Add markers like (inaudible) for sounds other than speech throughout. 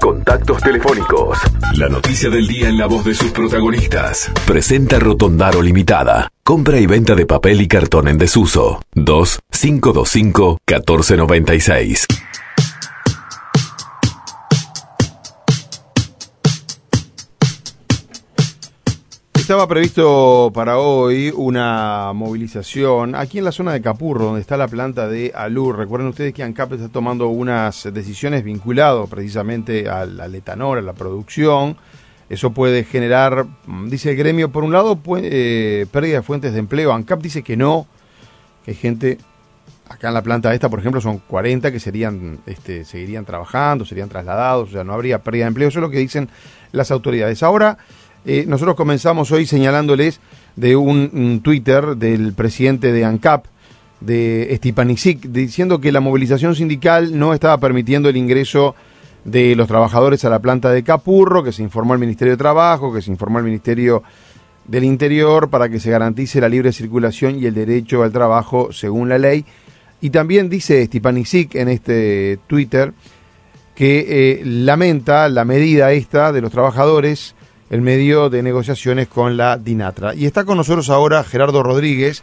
Contactos telefónicos. La noticia del día en la voz de sus protagonistas. Presenta Rotondaro Limitada. Compra y venta de papel y cartón en desuso. 2 Estaba previsto para hoy una movilización aquí en la zona de Capurro, donde está la planta de Alur. Recuerden ustedes que ANCAP está tomando unas decisiones vinculadas precisamente al, al etanol, a la producción. Eso puede generar, mm, dice el gremio, por un lado, eh, pérdida de fuentes de empleo. ANCAP dice que no, que hay gente, acá en la planta esta, por ejemplo, son 40 que serían, este, seguirían trabajando, serían trasladados, o sea, no habría pérdida de empleo. Eso es lo que dicen las autoridades. Ahora eh, nosotros comenzamos hoy señalándoles de un, Twitter del presidente de ANCAP, de Stipanisic, diciendo que la movilización sindical no estaba permitiendo el ingreso de los trabajadores a la planta de Capurro, que se informó al Ministerio de Trabajo, que se informó al Ministerio del Interior para que se garantice la libre circulación y el derecho al trabajo según la ley. Y también dice Stipanisic en este Twitter que eh, lamenta la medida esta de los trabajadores el medio de negociaciones con la DINATRA. Y está con nosotros ahora Gerardo Rodríguez,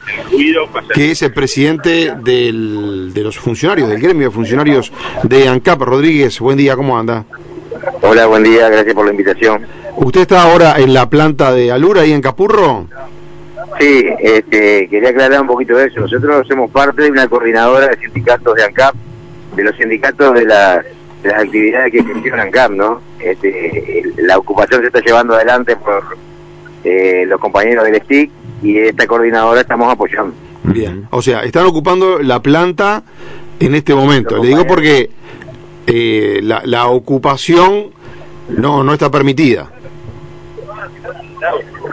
que es el presidente del, de los funcionarios, del gremio de funcionarios de ANCAP. Rodríguez, buen día, ¿cómo anda? Hola, buen día, gracias por la invitación. ¿Usted está ahora en la planta de Alura, ahí en Capurro? Sí, este, quería aclarar un poquito de eso. Nosotros somos parte de una coordinadora de sindicatos de ANCAP, de los sindicatos de las las actividades que gestionan CAP, ¿no? Este, la ocupación se está llevando adelante por eh, los compañeros del STIC y esta coordinadora estamos apoyando. Bien, o sea, están ocupando la planta en este momento. Le digo porque eh, la, la ocupación no, no está permitida.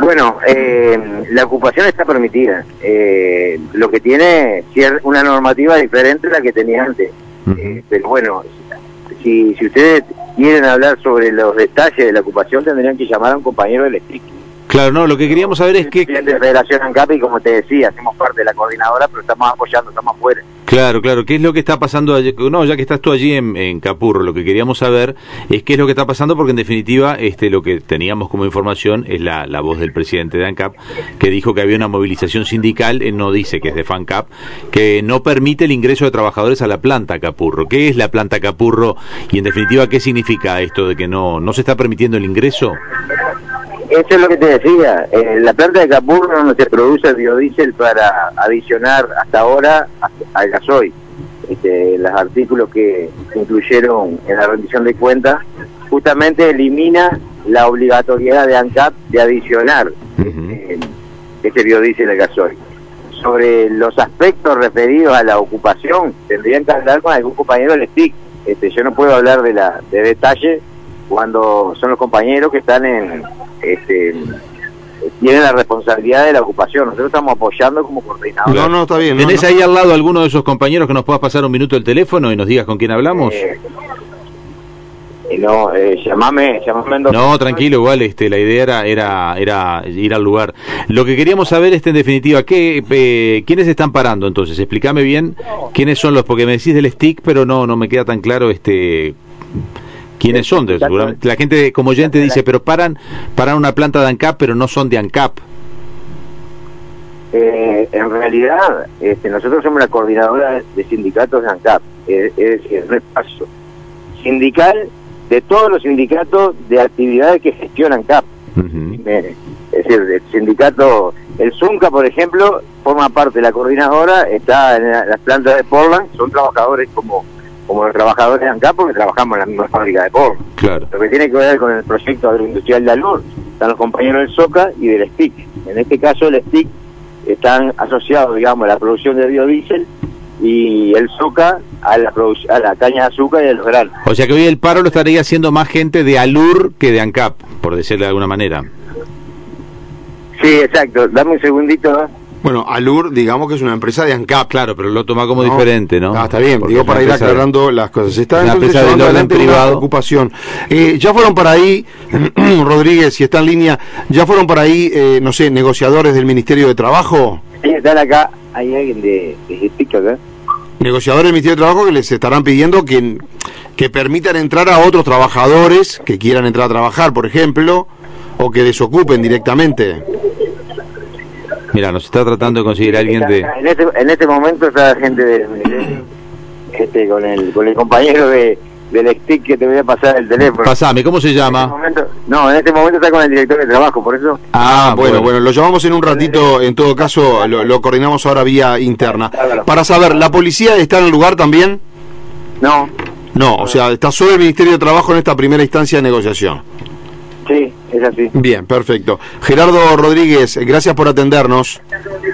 Bueno, eh, la ocupación está permitida. Eh, lo que tiene una normativa diferente a la que tenía antes. pero bueno, si, si ustedes quieren hablar sobre los detalles de la ocupación, tendrían que llamar a un compañero del STIC. Claro, no, lo que queríamos saber es que... De Federación ANCAP y como te decía, hacemos parte de la coordinadora, pero estamos apoyando, estamos afuera. Claro, claro. ¿Qué es lo que está pasando allí? No, ya que estás tú allí en, Capurro, lo que queríamos saber es qué es lo que está pasando, porque en definitiva este, lo que teníamos como información es la, la voz del presidente de ANCAP, que dijo que había una movilización sindical, él no dice que es de FANCAP, que no permite el ingreso de trabajadores a la planta Capurro. ¿Qué es la planta Capurro y en definitiva qué significa esto de que no, no se está permitiendo el ingreso? Eso es lo que te decía. la planta de Capurro no se produce biodiesel para adicionar hasta ahora al gasoil. Este, los artículos que incluyeron en la rendición de cuentas justamente elimina la obligatoriedad de ANCAP de adicionar este, este, biodiesel al gasoil. Sobre los aspectos referidos a la ocupación, tendrían que hablar con algún compañero del STIC. Este, yo no puedo hablar de, la, de detalle cuando son los compañeros que están en este tienen la responsabilidad de la ocupación. Nosotros estamos apoyando como coordinador. No, no, está bien. ¿Tenés ahí al lado alguno de esos compañeros que nos puedas pasar un minuto el teléfono y nos digas con quién hablamos? Eh, no, eh, llamame, llamame No, tranquilo, igual este, la idea era, era, era ir al lugar. Lo que queríamos saber es, en definitiva, ¿qué, eh, ¿quiénes están parando entonces? Explícame bien quiénes son los, porque me decís del stick, pero no, no me queda tan claro este quiénes son. la gente como oyente dice, pero paran, paran una planta de ANCAP, pero no son de ANCAP. Eh, en realidad, este, nosotros somos la coordinadora de sindicatos de ANCAP, es, decir, repaso sindical de todos los sindicatos de actividades que gestionan ANCAP. Es decir, el sindicato, el ZUNCA, por ejemplo, forma parte de la coordinadora, está en las plantas de Portland, son trabajadores como como los trabajadores de ANCAP porque trabajamos en la misma fábrica de porno. Claro. Lo que tiene que ver con el proyecto agroindustrial de ALUR, están los compañeros del SOCA y del STIC. En este caso el STIC están asociados, digamos, a la producción de biodiesel y el SOCA a la, a la caña de azúcar y a los granos. O sea que hoy el paro lo estaría haciendo más gente de ALUR que de ANCAP, por decirlo de alguna manera. Sí, exacto. Dame un segundito. Bueno, Alur, digamos que es una empresa de ANCAP. Claro, pero lo toma como diferente, ¿no? Ah, está bien, digo para ir aclarando las cosas. Está una empresa de adelante privado. ocupación. Eh, ya fueron para ahí, (clears throat) Rodríguez, si está en línea, ya fueron para ahí, eh, no sé, negociadores del Ministerio de Trabajo. Sí, están acá, hay alguien de, de acá. negociadores del Ministerio de Trabajo que les estarán pidiendo que, que permitan entrar a otros trabajadores que quieran entrar a trabajar, por ejemplo, o que desocupen directamente. Mira, nos está tratando de conseguir alguien de... En este, en este momento está la gente del ministerio este, con, el, con el compañero de, del stick que te voy a pasar el teléfono. Pasame, ¿cómo se En este llama? momento- no, en este momento está con el director de trabajo, por eso. Ah, bueno, bueno, lo llamamos en un ratito, en todo caso lo, lo coordinamos ahora vía interna. Para saber, ¿la policía está en el lugar también? No, No, o sea, está solo el Ministerio de Trabajo en esta primera instancia de negociación. Sí, es así. Bien, perfecto. Gerardo Rodríguez, gracias por atendernos.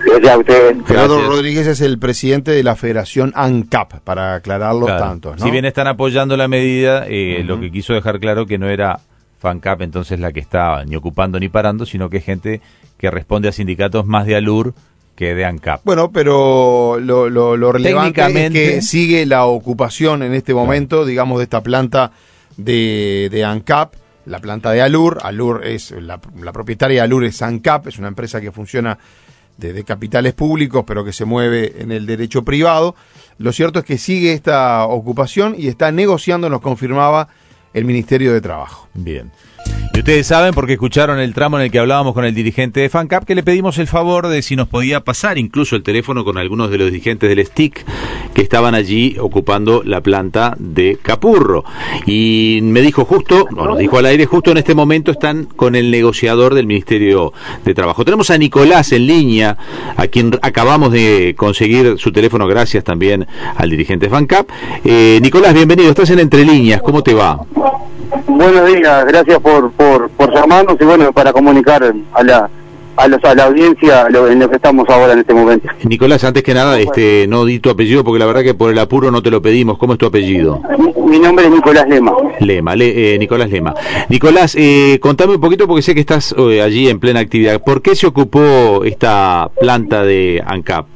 Gracias a ustedes. Gerardo Gracias. Rodríguez es el presidente de la Federación ANCAP, para aclararlo Claro. tantos, ¿no? Si bien están apoyando la medida, eh, lo que quiso dejar claro que no era FANCAP entonces la que está ni ocupando ni parando, sino que es gente que responde a sindicatos más de ALUR que de ANCAP. Bueno, pero lo, lo, lo relevante es que sigue la ocupación en este momento, digamos, de esta planta de, de ANCAP, la planta de Alur. Alur es, la, propietaria de Alur es ANCAP, es una empresa que funciona de, de capitales públicos, pero que se mueve en el derecho privado. Lo cierto es que sigue esta ocupación y está negociando, nos confirmaba el Ministerio de Trabajo. Bien. Y ustedes saben, porque escucharon el tramo en el que hablábamos con el dirigente de FANCAP, que le pedimos el favor de si nos podía pasar incluso el teléfono con algunos de los dirigentes del STIC que estaban allí ocupando la planta de Capurro. Y me dijo justo, no, nos dijo al aire, justo en este momento están con el negociador del Ministerio de Trabajo. Tenemos a Nicolás en línea, a quien acabamos de conseguir su teléfono gracias también al dirigente FANCAP. Eh, Nicolás, bienvenido, estás en Entre Líneas, ¿cómo te va? Buenos días, gracias por, por, por llamarnos y bueno, para comunicar a la, a, los- a la audiencia lo, en lo que estamos ahora en este momento. Nicolás, antes que nada, este, no di tu apellido porque la verdad que por el apuro no te lo pedimos. ¿Cómo es tu apellido? Mi, nombre es Nicolás Lema. Lema, Le- eh, Nicolás Lema. Nicolás, eh, contame un poquito porque sé que estás eh, allí en plena actividad. ¿Por qué se ocupó esta planta de ANCAP?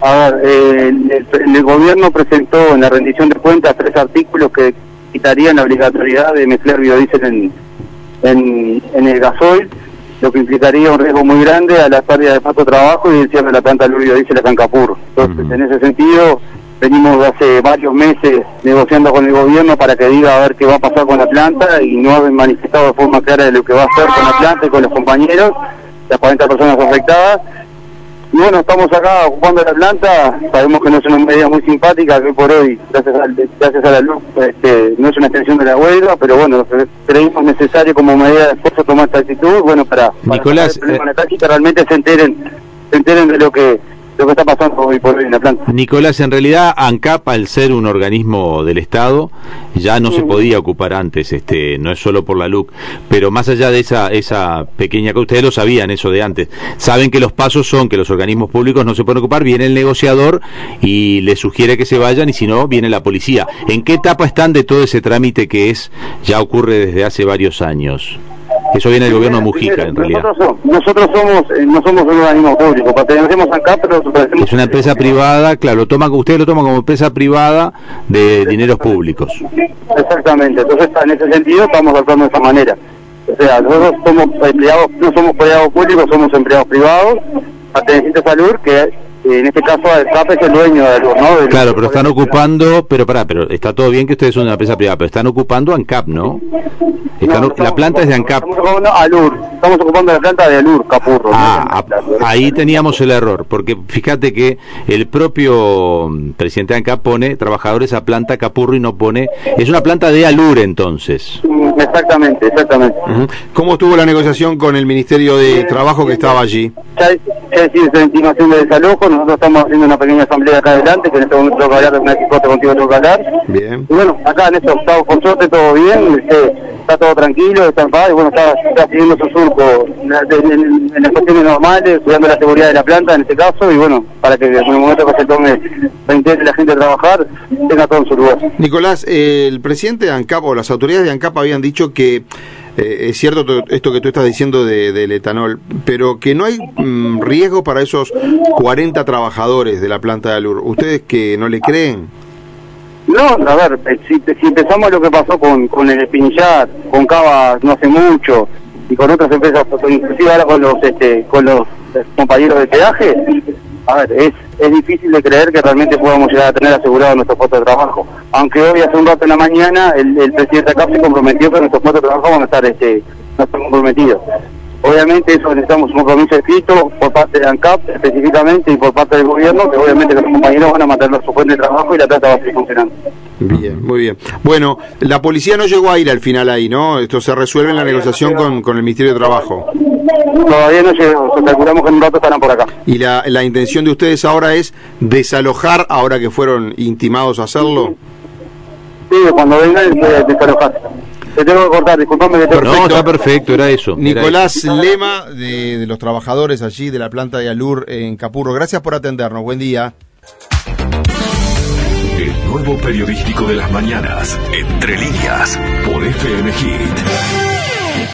A ver, eh, el, el- el gobierno presentó en la rendición de cuentas tres artículos que quitarían la obligatoriedad de mezclar biodiesel en, en, en el gasoil, lo que implicaría un riesgo muy grande a la pérdida de puesto de trabajo y el cierre de la planta de biodiesel de Cancapur. Entonces, en ese sentido, venimos hace varios meses negociando con el gobierno para que diga a ver qué va a pasar con la planta y no han manifestado de forma clara de lo que va a hacer con la planta y con los compañeros, las 40 personas afectadas. Y bueno, estamos acá ocupando la planta, sabemos que no es una medida muy simpática, que por hoy, gracias, al- gracias a la luz, este, no es una extensión de la huelga, pero bueno, cre- creímos necesario como medida de esfuerzo tomar esta actitud, bueno, para, para Nicolás, sacar el problema eh, la calle que realmente se enteren, se enteren de lo que, lo que está pasando hoy por hoy en la planta. Nicolás, en realidad ANCAP, al ser un organismo del Estado, ya no se podía ocupar antes, este, no es solo por la LUC, pero más allá de esa, esa pequeña cosa, ustedes lo sabían eso de antes, saben que los pasos son que los organismos públicos no se pueden ocupar, viene el negociador y les sugiere que se vayan y si no, viene la policía. ¿En qué etapa están de todo ese trámite que es, ya ocurre desde hace varios años? Eso viene del gobierno de Mujica, en realidad. Nosotros, somos- nosotros somos, eh, no somos un organismo público, pertenecemos acá, pero pertenecemos- Es una empresa privada, claro, lo toman, ustedes lo toman como empresa privada de dineros públicos. Exactamente, entonces en ese sentido estamos actuando de esa manera. O sea, nosotros somos empleados, no somos empleados públicos, somos empleados privados, pertenecientes a LUR, que en este caso el CAP es el dueño de LUR, ¿no? Del- Claro, pero están ocupando, pero pará, pero está todo bien que ustedes son una empresa privada, pero están ocupando ANCAP, ¿no? Están, No, la estamos planta es de ANCAP. Estamos ocupando a LUR, estamos ocupando la planta de ALUR, Capurro. Ah, ¿no? a- ahí teníamos el error, porque fíjate que el propio mm, presidente de ANCAP pone trabajadores a planta Capurro y no pone, es una planta de Alur entonces. Mm, Exactamente, exactamente. ¿Cómo estuvo la negociación con el Ministerio de Trabajo que estaba allí? Ya, ya intimación de desalojo, nosotros estamos haciendo una pequeña asamblea acá adelante, que en este momento tengo que hablar, de una chicote contigo tengo que hablar. Bien. Y bueno, acá en esto estamos por suerte todo bien, este, está todo tranquilo, está en paz, y bueno, está, está siguiendo su surco en, en las cuestiones normales, cuidando la seguridad de la planta en este caso, y bueno, para que en el momento que se tome, se la gente a trabajar, tenga todo en su lugar. Nicolás, eh, el presidente de ANCAP o las autoridades de ANCAP habían dicho que eh, es cierto to- esto que tú estás diciendo de- del etanol, pero que no hay mm, riesgo para esos 40 trabajadores de la planta de Alur. ¿Ustedes que no le creen? No, a ver, eh, si, si empezamos lo que pasó con, con el Espinillar, con Cava no hace mucho, y con otras empresas, inclusive ahora con los este, con los eh, compañeros de peaje, a ver, es es difícil de creer que realmente podamos llegar a tener asegurado nuestro puesto de trabajo. Aunque hoy hace un rato en la mañana el, el presidente acá se comprometió que nuestros puestos de trabajo van a estar este, no están comprometidos. Obviamente eso necesitamos un compromiso escrito por parte de ANCAP específicamente y por parte del gobierno, que obviamente los compañeros van a mantener su fuente de trabajo y la planta va a seguir funcionando. Bien, muy bien. Bueno, la policía no llegó a ir al final ahí, ¿no? Esto se resuelve en la negociación con, con el Ministerio de Trabajo. Todavía no llegó, calculamos que en un rato estarán por acá. ¿Y la, la intención de ustedes ahora es desalojar, ahora que fueron intimados a hacerlo? Sí, cuando vengan, eh, desalojar. Te tengo que cortar, disculpame que te... No, está perfecto, era eso. era Nicolás eso. Lema, de, de los trabajadores allí de la planta de Alur en Capurro. Gracias por atendernos. Buen día. Nuevo periodístico de las mañanas, Entre líneas, por FM Hit.